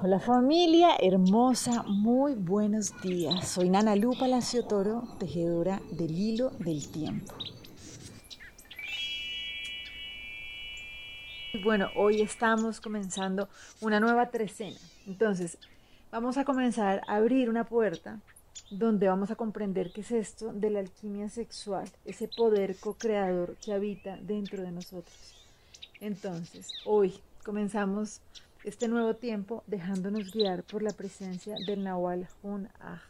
Hola familia hermosa, muy buenos días. Soy Nana Lu Palacio Toro, tejedora del hilo del tiempo. Bueno, hoy estamos comenzando una nueva trecena. Entonces, vamos a comenzar a abrir una puerta donde vamos a comprender qué es esto de la alquimia sexual, ese poder co-creador que habita dentro de nosotros. Entonces, hoy comenzamos este nuevo tiempo dejándonos guiar por la presencia del Nahual Hun Ah.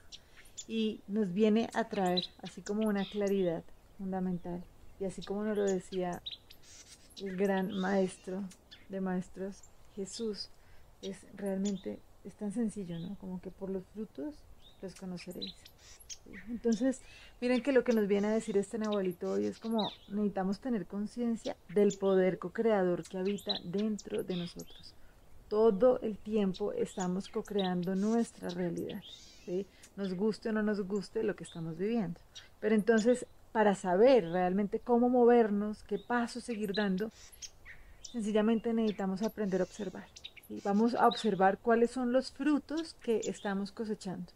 Y nos viene a traer así como una claridad fundamental y así como nos lo decía el gran maestro de maestros Jesús es realmente es tan sencillo no como que por los frutos los conoceréis. Entonces miren que lo que nos viene a decir este Nahualito hoy es como necesitamos tener conciencia del poder co-creador que habita dentro de nosotros todo el tiempo estamos co-creando nuestra realidad, ¿sí? nos guste o no nos guste lo que estamos viviendo. Pero entonces, para saber realmente cómo movernos, qué paso seguir dando, sencillamente necesitamos aprender a observar. y Vamos a observar cuáles son los frutos que estamos cosechando.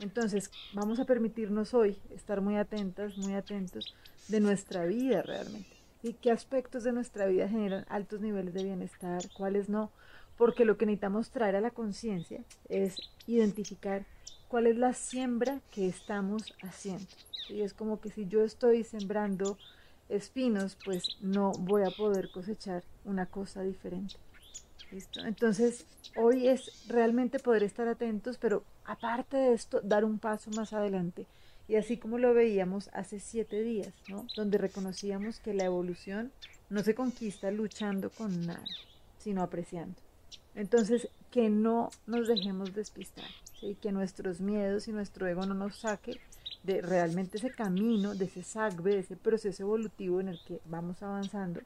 Entonces, vamos a permitirnos hoy estar muy atentas, muy atentos de nuestra vida realmente. ¿Y qué aspectos de nuestra vida generan altos niveles de bienestar? ¿Cuáles no? Porque lo que necesitamos traer a la conciencia es identificar cuál es la siembra que estamos haciendo. Y es como que si yo estoy sembrando espinos, pues no voy a poder cosechar una cosa diferente. ¿Listo? Entonces, hoy es realmente poder estar atentos, pero aparte de esto, dar un paso más adelante. Y así como lo veíamos hace siete días, ¿no? Donde reconocíamos que la evolución no se conquista luchando con nada, sino apreciando. Entonces, que no nos dejemos despistar, que nuestros miedos y nuestro ego no nos saque de realmente ese camino, de ese sagbe, de ese proceso evolutivo en el que vamos avanzando,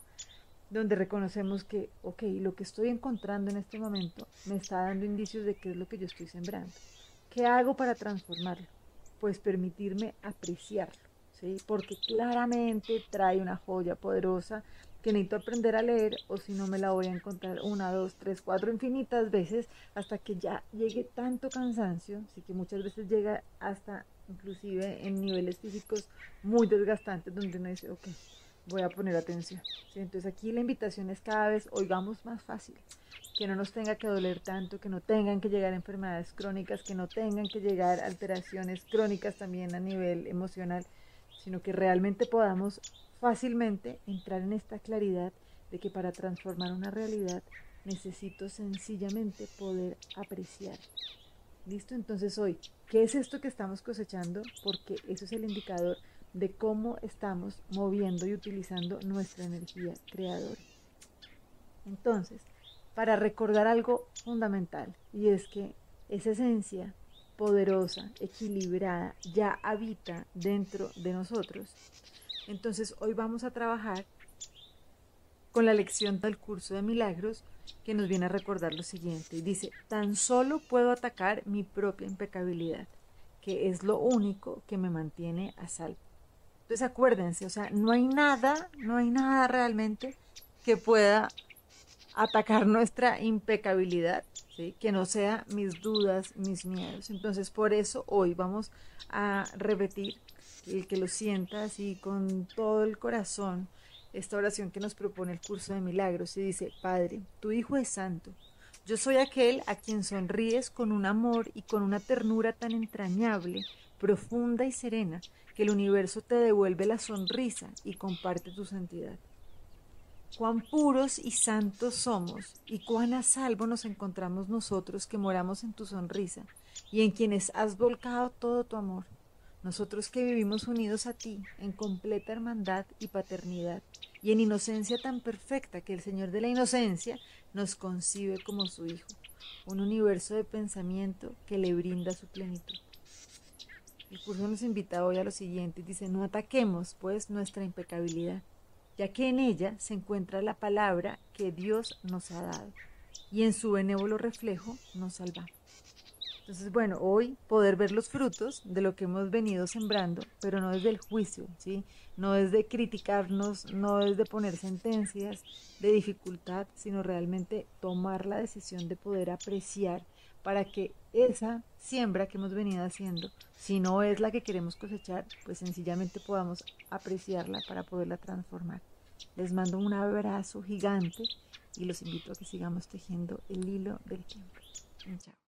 donde reconocemos que, ok, lo que estoy encontrando en este momento me está dando indicios de qué es lo que yo estoy sembrando. ¿Qué hago para transformarlo? Pues permitirme apreciarlo, ¿sí? porque claramente trae una joya poderosa que necesito aprender a leer o si no me la voy a encontrar una, dos, tres, cuatro infinitas veces hasta que ya llegue tanto cansancio, así que muchas veces llega hasta inclusive en niveles físicos muy desgastantes donde uno dice, ok, voy a poner atención. Entonces aquí la invitación es cada vez oigamos más fácil, que no nos tenga que doler tanto, que no tengan que llegar enfermedades crónicas, que no tengan que llegar alteraciones crónicas también a nivel emocional, sino que realmente podamos fácilmente entrar en esta claridad de que para transformar una realidad necesito sencillamente poder apreciar. ¿Listo? Entonces hoy, ¿qué es esto que estamos cosechando? Porque eso es el indicador de cómo estamos moviendo y utilizando nuestra energía creadora. Entonces, para recordar algo fundamental, y es que esa esencia poderosa, equilibrada, ya habita dentro de nosotros entonces hoy vamos a trabajar con la lección del curso de milagros que nos viene a recordar lo siguiente. Dice, tan solo puedo atacar mi propia impecabilidad, que es lo único que me mantiene a salvo. Entonces acuérdense, o sea, no hay nada, no hay nada realmente que pueda atacar nuestra impecabilidad, ¿sí? que no sea mis dudas, mis miedos. Entonces por eso hoy vamos a repetir el que lo sienta así con todo el corazón, esta oración que nos propone el curso de milagros y dice, Padre, tu Hijo es santo. Yo soy aquel a quien sonríes con un amor y con una ternura tan entrañable, profunda y serena, que el universo te devuelve la sonrisa y comparte tu santidad. Cuán puros y santos somos, y cuán a salvo nos encontramos nosotros que moramos en tu sonrisa, y en quienes has volcado todo tu amor. Nosotros que vivimos unidos a ti en completa hermandad y paternidad y en inocencia tan perfecta que el Señor de la inocencia nos concibe como su Hijo, un universo de pensamiento que le brinda su plenitud. El curso nos invita hoy a lo siguiente, dice, no ataquemos pues nuestra impecabilidad, ya que en ella se encuentra la palabra que Dios nos ha dado y en su benévolo reflejo nos salvamos. Entonces, bueno, hoy poder ver los frutos de lo que hemos venido sembrando, pero no desde el juicio, ¿sí? No desde criticarnos, no desde poner sentencias de dificultad, sino realmente tomar la decisión de poder apreciar para que esa siembra que hemos venido haciendo, si no es la que queremos cosechar, pues sencillamente podamos apreciarla para poderla transformar. Les mando un abrazo gigante y los invito a que sigamos tejiendo el hilo del tiempo. Chao.